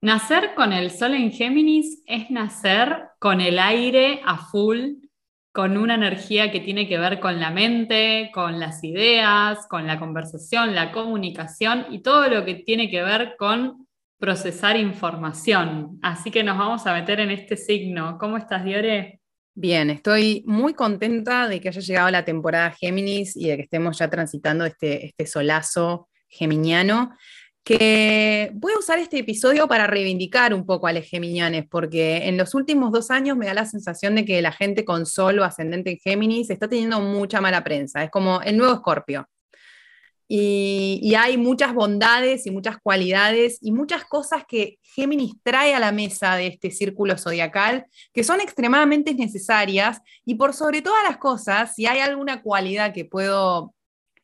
Nacer con el sol en Géminis es nacer con el aire a full, con una energía que tiene que ver con la mente, con las ideas, con la conversación, la comunicación y todo lo que tiene que ver con procesar información. Así que nos vamos a meter en este signo. ¿Cómo estás, Diore? Bien, estoy muy contenta de que haya llegado la temporada Géminis y de que estemos ya transitando este, este solazo geminiano que voy a usar este episodio para reivindicar un poco a los geminianes, porque en los últimos dos años me da la sensación de que la gente con sol o ascendente en Géminis está teniendo mucha mala prensa. Es como el nuevo Escorpio. Y, y, hay muchas bondades y muchas cualidades y muchas cosas que Géminis trae a la mesa de este círculo zodiacal que son extremadamente necesarias y por sobre todas las cosas, si hay alguna cualidad que puedo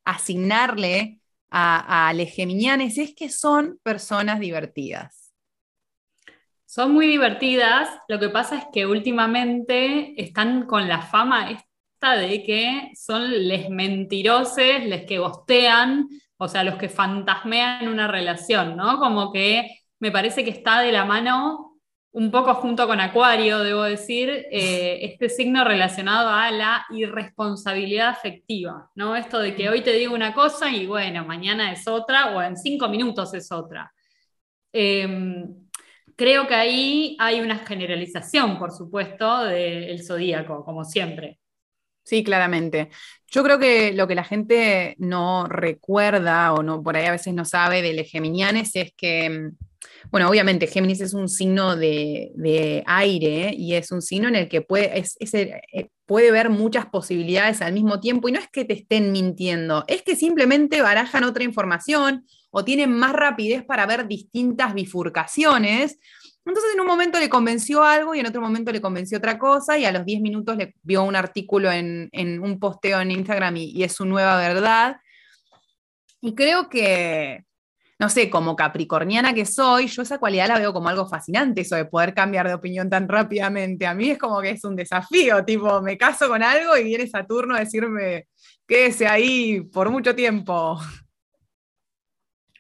asignarle a, a es que son personas divertidas. Son muy divertidas, lo que pasa es que últimamente están con la fama esta de que son les mentiroses, les que bostean, o sea, los que fantasmean una relación, ¿no? Como que me parece que está de la mano un poco junto con Acuario, debo decir, eh, este signo relacionado a la irresponsabilidad afectiva, ¿no? Esto de que hoy te digo una cosa y bueno, mañana es otra o en cinco minutos es otra. Em, creo que ahí hay una generalización, por supuesto, del zodíaco, como siempre. Sí, claramente. Yo creo que lo que la gente no recuerda o no por ahí a veces no sabe de los geminianes es que em, bueno, obviamente Géminis es un signo de, aire y es un signo en el que puede, eh, puede ver muchas posibilidades al mismo tiempo y no es que te estén mintiendo, es que simplemente barajan otra información o tienen más rapidez para ver distintas bifurcaciones. Entonces en un momento le convenció algo y en otro momento le convenció otra cosa y a los 10 minutos le vio un artículo en, un posteo en Instagram y es su nueva verdad. Y creo que, no sé, como capricorniana que soy, yo esa cualidad la veo como algo fascinante, eso de poder cambiar de opinión tan rápidamente. A mí es como que es un desafío, tipo, me caso con algo y viene Saturno a decirme, quédese ahí por mucho tiempo.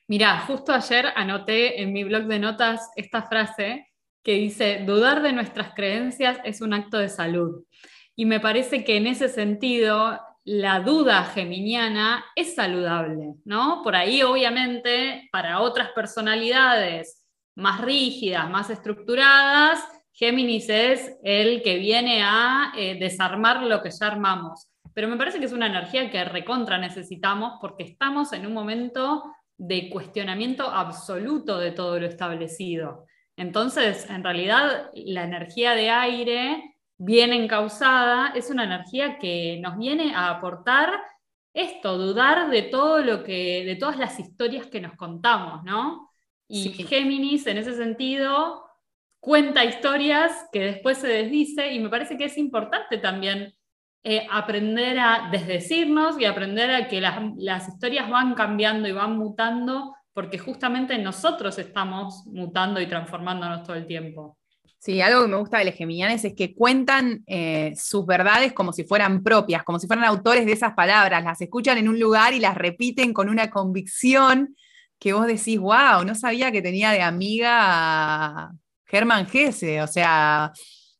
Mirá, justo ayer anoté en mi blog de notas esta frase que dice, dudar de nuestras creencias es un acto de salud. Y me parece que en ese sentido la duda geminiana es saludable, ¿no? Por ahí, obviamente, para otras personalidades más rígidas, más estructuradas, Géminis es el que viene a eh, desarmar lo que ya armamos. Pero me parece que es una energía que recontra necesitamos porque estamos en un momento de cuestionamiento absoluto de todo lo establecido. Entonces, en realidad, la energía de aire bien encausada, es una energía que nos viene a aportar esto, dudar de todo lo que, de todas las historias que nos contamos, ¿no? Y Géminis, en ese sentido, cuenta historias que después se desdice y me parece que es importante también eh, aprender a desdecirnos y aprender a que las, las historias van cambiando y van mutando porque justamente nosotros estamos mutando y transformándonos todo el tiempo. Sí, algo que me gusta de los geminianes es que cuentan eh, sus verdades como si fueran propias, como si fueran autores de esas palabras, las escuchan en un lugar y las repiten con una convicción que vos decís, wow, no sabía que tenía de amiga a Germán Gese, o sea,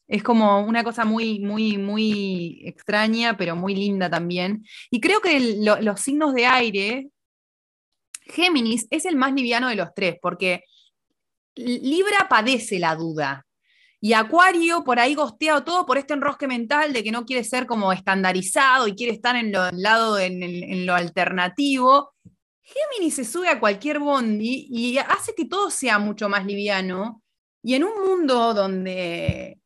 es como una cosa muy, muy, muy extraña, pero muy linda también. Y creo que los signos de aire, Géminis es el más liviano de los tres, porque Libra padece la duda, y Acuario por ahí gosteado todo por este enrosque mental de que no quiere ser como estandarizado y quiere estar en lo, lado, en, lo alternativo. Géminis se sube a cualquier bondi y hace que todo sea mucho más liviano. Y en un mundo donde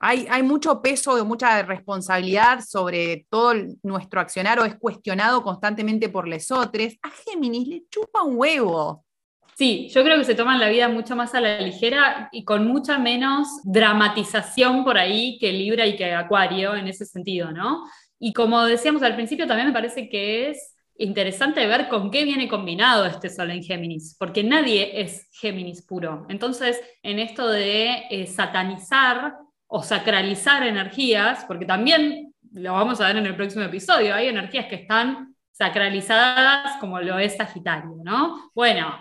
hay, mucho peso mucha responsabilidad sobre todo nuestro accionar o es cuestionado constantemente por lesotres, a Géminis le chupa un huevo. Sí, yo creo que se toman la vida mucho más a la ligera y con mucha menos dramatización por ahí que Libra y que Acuario en ese sentido, ¿no? Y como decíamos al principio, también me parece que es interesante ver con qué viene combinado este Sol en Géminis, porque nadie es Géminis puro. Entonces, en esto de eh, satanizar o sacralizar energías, porque también lo vamos a ver en el próximo episodio, hay energías que están sacralizadas como lo es Sagitario, ¿no? Bueno,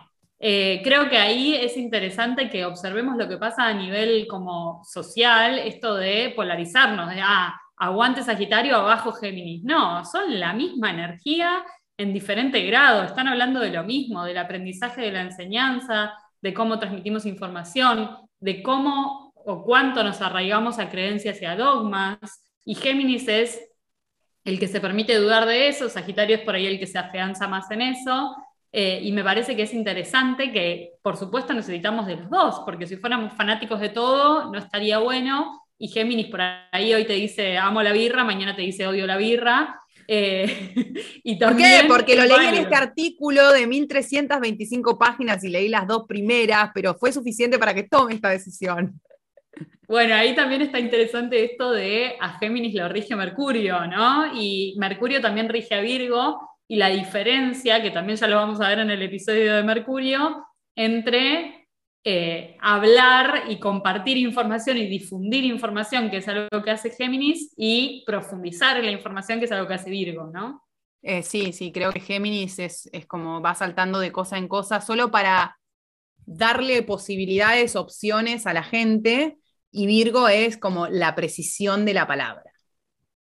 Eh, creo que ahí es interesante que observemos lo que pasa a nivel como social, esto de polarizarnos, de, ah, aguante Sagitario, abajo Géminis. No, son la misma energía en diferente grado, están hablando de lo mismo, del aprendizaje de la enseñanza, de cómo transmitimos información, de cómo o cuánto nos arraigamos a creencias y a dogmas. Y Géminis es el que se permite dudar de eso, Sagitario es por ahí el que se afianza más en eso, eh, y me parece que es interesante que, por supuesto, necesitamos de los dos, porque si fuéramos fanáticos de todo, no estaría bueno. Y Géminis por ahí hoy te dice amo la birra, mañana te dice odio la birra. Eh, y ¿Por qué? Porque lo leí en este artículo de 1325 páginas y leí las dos primeras, pero fue suficiente para que tome esta decisión. Bueno, ahí también está interesante esto de a Géminis lo rige Mercurio, ¿no? Y Mercurio también rige a Virgo, y la diferencia, que también ya lo vamos a ver en el episodio de Mercurio, entre eh, hablar y compartir información y difundir información, que es algo que hace Géminis, y profundizar en la información, que es algo que hace Virgo, ¿no? Eh, sí, sí, creo que Géminis es, es como va saltando de cosa en cosa solo para darle posibilidades, opciones a la gente, y Virgo es como la precisión de la palabra.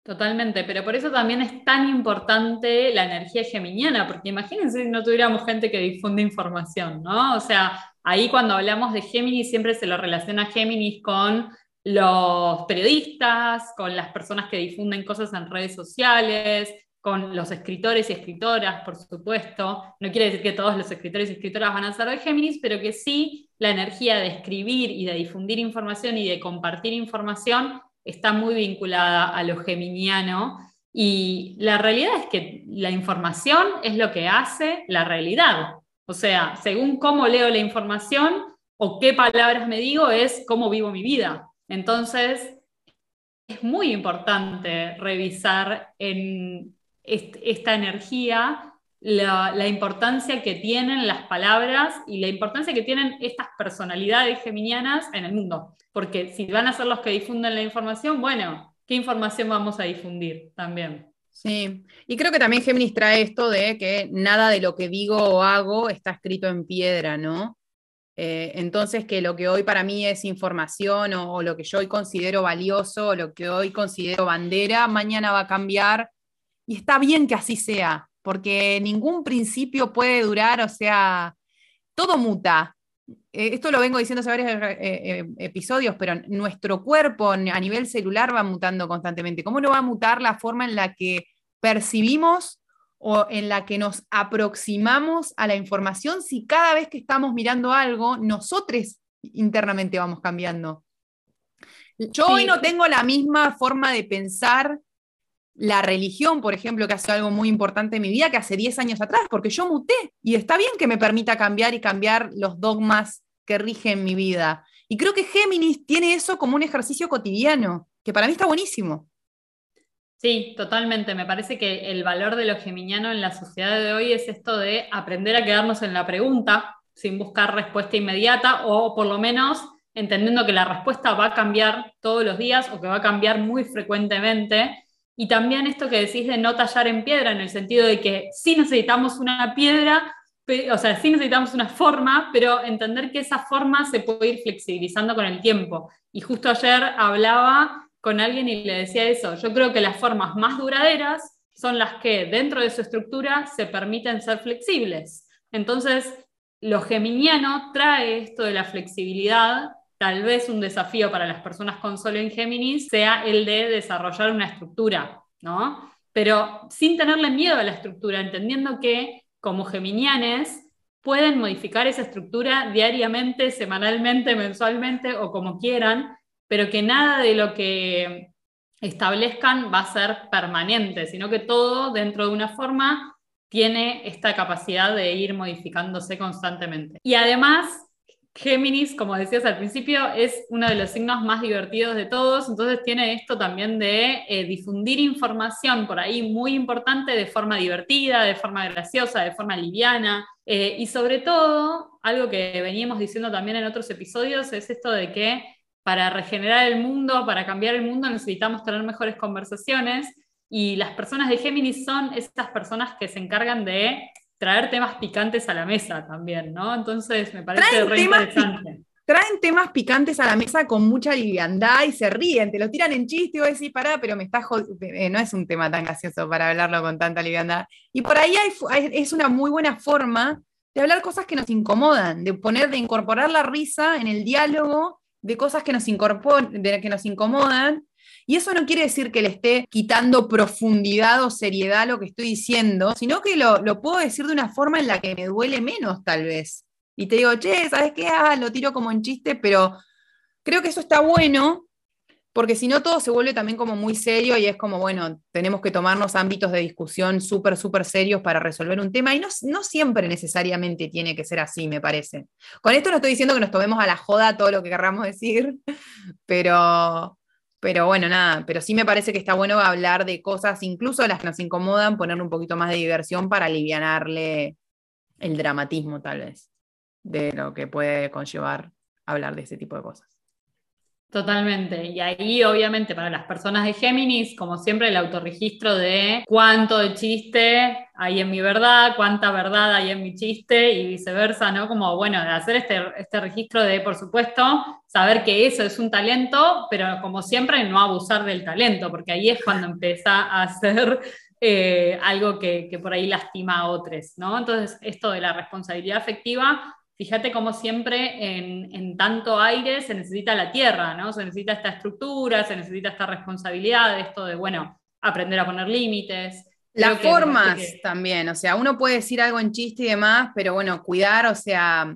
Totalmente, pero por eso también es tan importante la energía geminiana, porque imagínense si no tuviéramos gente que difunde información, ¿no? O sea, ahí cuando hablamos de Géminis siempre se lo relaciona Géminis con los periodistas, con las personas que difunden cosas en redes sociales, con los escritores y escritoras, por supuesto. No quiere decir que todos los escritores y escritoras van a ser de Géminis, pero que sí la energía de escribir y de difundir información y de compartir información está muy vinculada a lo geminiano y la realidad es que la información es lo que hace la realidad. O sea, según cómo leo la información o qué palabras me digo, es cómo vivo mi vida. Entonces, es muy importante revisar en esta energía la, importancia que tienen las palabras y la importancia que tienen estas personalidades geminianas en el mundo. Porque si van a ser los que difunden la información, bueno, ¿qué información vamos a difundir también? Sí, y creo que también Géminis trae esto de que nada de lo que digo o hago está escrito en piedra, ¿no? Eh, entonces, que lo que hoy para mí es información o, o, lo que yo hoy considero valioso o lo que hoy considero bandera, mañana va a cambiar. Y está bien que así sea, porque ningún principio puede durar, o sea, todo muta. Eh, esto lo vengo diciendo hace varios eh, eh, episodios, pero nuestro cuerpo a nivel celular va mutando constantemente. ¿Cómo no va a mutar la forma en la que percibimos o en la que nos aproximamos a la información si cada vez que estamos mirando algo, nosotros internamente vamos cambiando? Yo hoy no tengo la misma forma de pensar la religión, por ejemplo, que hace algo muy importante en mi vida, que hace 10 años atrás, porque yo muté y está bien que me permita cambiar y cambiar los dogmas que rigen mi vida. Y creo que Géminis tiene eso como un ejercicio cotidiano, que para mí está buenísimo. Sí, totalmente. Me parece que el valor de lo geminiano en la sociedad de hoy es esto de aprender a quedarnos en la pregunta sin buscar respuesta inmediata o por lo menos entendiendo que la respuesta va a cambiar todos los días o que va a cambiar muy frecuentemente y también esto que decís de no tallar en piedra, en el sentido de que sí necesitamos una piedra, o sea, sí necesitamos una forma, pero entender que esa forma se puede ir flexibilizando con el tiempo. Y justo ayer hablaba con alguien y le decía eso. Yo creo que las formas más duraderas son las que dentro de su estructura se permiten ser flexibles. Entonces, lo geminiano trae esto de la flexibilidad tal vez un desafío para las personas con Sol en Géminis sea el de desarrollar una estructura, ¿no? Pero sin tenerle miedo a la estructura, entendiendo que como geminianes pueden modificar esa estructura diariamente, semanalmente, mensualmente o como quieran, pero que nada de lo que establezcan va a ser permanente, sino que todo dentro de una forma tiene esta capacidad de ir modificándose constantemente. Y además, Géminis, como decías al principio, es uno de los signos más divertidos de todos, entonces tiene esto también de eh, difundir información por ahí muy importante de forma divertida, de forma graciosa, de forma liviana, eh, y sobre todo, algo que veníamos diciendo también en otros episodios, es esto de que para regenerar el mundo, para cambiar el mundo, necesitamos tener mejores conversaciones, y las personas de Géminis son estas personas que se encargan de traer temas picantes a la mesa también, ¿no? Entonces me parece re interesante traen temas picantes a la mesa con mucha liviandad y se ríen, te lo tiran en chiste y vos decís, pará, pero me estás eh, no es un tema tan gracioso para hablarlo con tanta liviandad. Y por ahí es una muy buena forma de hablar cosas que nos incomodan, de poner, de incorporar la risa en el diálogo de cosas que nos, de, que nos incomodan. Y eso no quiere decir que le esté quitando profundidad o seriedad lo que estoy diciendo, sino que lo, lo puedo decir de una forma en la que me duele menos, tal vez y te digo, che, ¿sabes qué? Ah, lo tiro como en chiste, pero creo que eso está bueno, porque si no todo se vuelve también como muy serio y es como, bueno, tenemos que tomarnos ámbitos de discusión súper, súper serios para resolver un tema y no, no siempre necesariamente tiene que ser así, me parece. Con esto no estoy diciendo que nos tomemos a la joda todo lo que querramos decir, pero, pero bueno, nada, pero sí me parece que está bueno hablar de cosas, incluso las que nos incomodan, ponerle un poquito más de diversión para aliviarle el dramatismo tal vez de lo que puede conllevar hablar de ese tipo de cosas. Totalmente. Y ahí, obviamente, para las personas de Géminis, como siempre, el autorregistro de cuánto de chiste hay en mi verdad, cuánta verdad hay en mi chiste y viceversa, ¿no? Como, bueno, de hacer este, este registro de, por supuesto, saber que eso es un talento, pero como siempre, no abusar del talento, porque ahí es cuando empieza a hacer eh, algo que, que, por ahí lastima a otros, ¿no? Entonces, esto de la responsabilidad afectiva fíjate cómo siempre en, tanto aire se necesita la tierra, ¿no? Se necesita esta estructura, se necesita esta responsabilidad, esto de, bueno, aprender a poner límites. Las formas también, o sea, uno puede decir algo en chiste y demás, pero bueno, cuidar, o sea,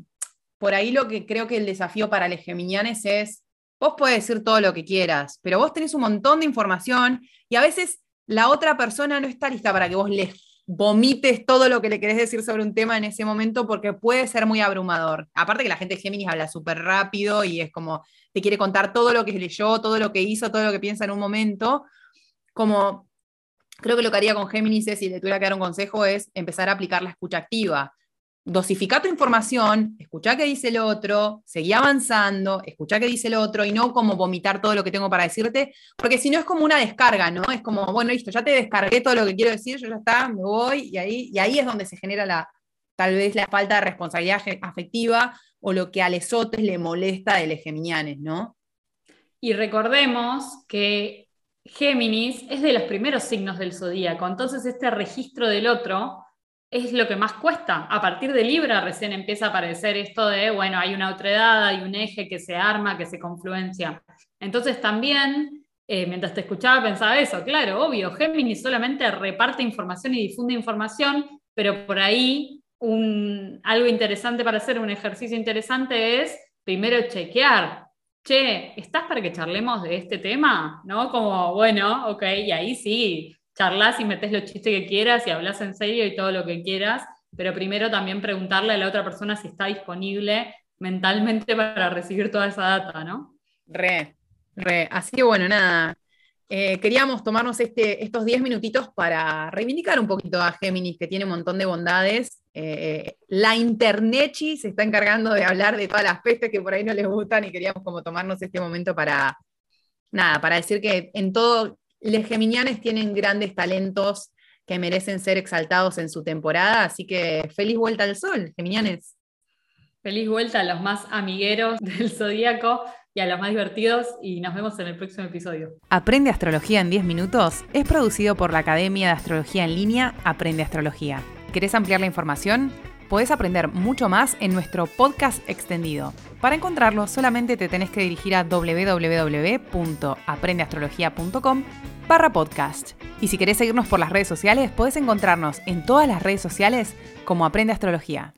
por ahí lo que creo que el desafío para los geminianes es, vos puedes decir todo lo que quieras, pero vos tenés un montón de información y a veces la otra persona no está lista para que vos les vomites todo lo que le querés decir sobre un tema en ese momento porque puede ser muy abrumador. Aparte que la gente de Géminis habla súper rápido y es como te quiere contar todo lo que leyó, todo lo que hizo, todo lo que piensa en un momento. Como creo que lo que haría con Géminis es, si le tuviera que dar un consejo, es empezar a aplicar la escucha activa dosifica tu información, escucha qué dice el otro, seguí avanzando, escucha qué dice el otro y no como vomitar todo lo que tengo para decirte, porque si no es como una descarga, ¿no? Es como, bueno, listo, ya te descargué todo lo que quiero decir, yo ya está, me voy y ahí, y ahí es donde se genera la, tal vez la falta de responsabilidad afectiva o lo que a lesotes le molesta de los geminianes, ¿no? Y recordemos que Géminis es de los primeros signos del zodíaco, entonces este registro del otro es lo que más cuesta. A partir de Libra recién empieza a aparecer esto de, bueno, hay una otra edad, hay un eje que se arma, que se confluencia. Entonces también, eh, mientras te escuchaba, pensaba eso, claro, obvio, Géminis solamente reparte información y difunde información, pero por ahí un, algo interesante para hacer, un ejercicio interesante es primero chequear. Che, ¿estás para que charlemos de este tema? ¿No? Como, bueno, ok, y ahí sí, charlas y metes los chistes que quieras y hablas en serio y todo lo que quieras, pero primero también preguntarle a la otra persona si está disponible mentalmente para recibir toda esa data, ¿no? Re, re. Así que bueno, nada. Eh, queríamos tomarnos este, estos 10 minutitos para reivindicar un poquito a Géminis, que tiene un montón de bondades. Eh, la Internechi se está encargando de hablar de todas las pestes que por ahí no les gustan y queríamos como tomarnos este momento para, nada, para decir que en todo los geminianes tienen grandes talentos que merecen ser exaltados en su temporada, así que feliz vuelta al sol, geminianes. Feliz vuelta a los más amigueros del zodíaco y a los más divertidos y nos vemos en el próximo episodio. Aprende Astrología en 10 minutos es producido por la Academia de Astrología en línea Aprende Astrología. ¿Querés ampliar la información? Podés aprender mucho más en nuestro podcast extendido. Para encontrarlo solamente te tenés que dirigir a www.aprendeastrología.com barra podcast. Y si querés seguirnos por las redes sociales, podés encontrarnos en todas las redes sociales como Aprende Astrología.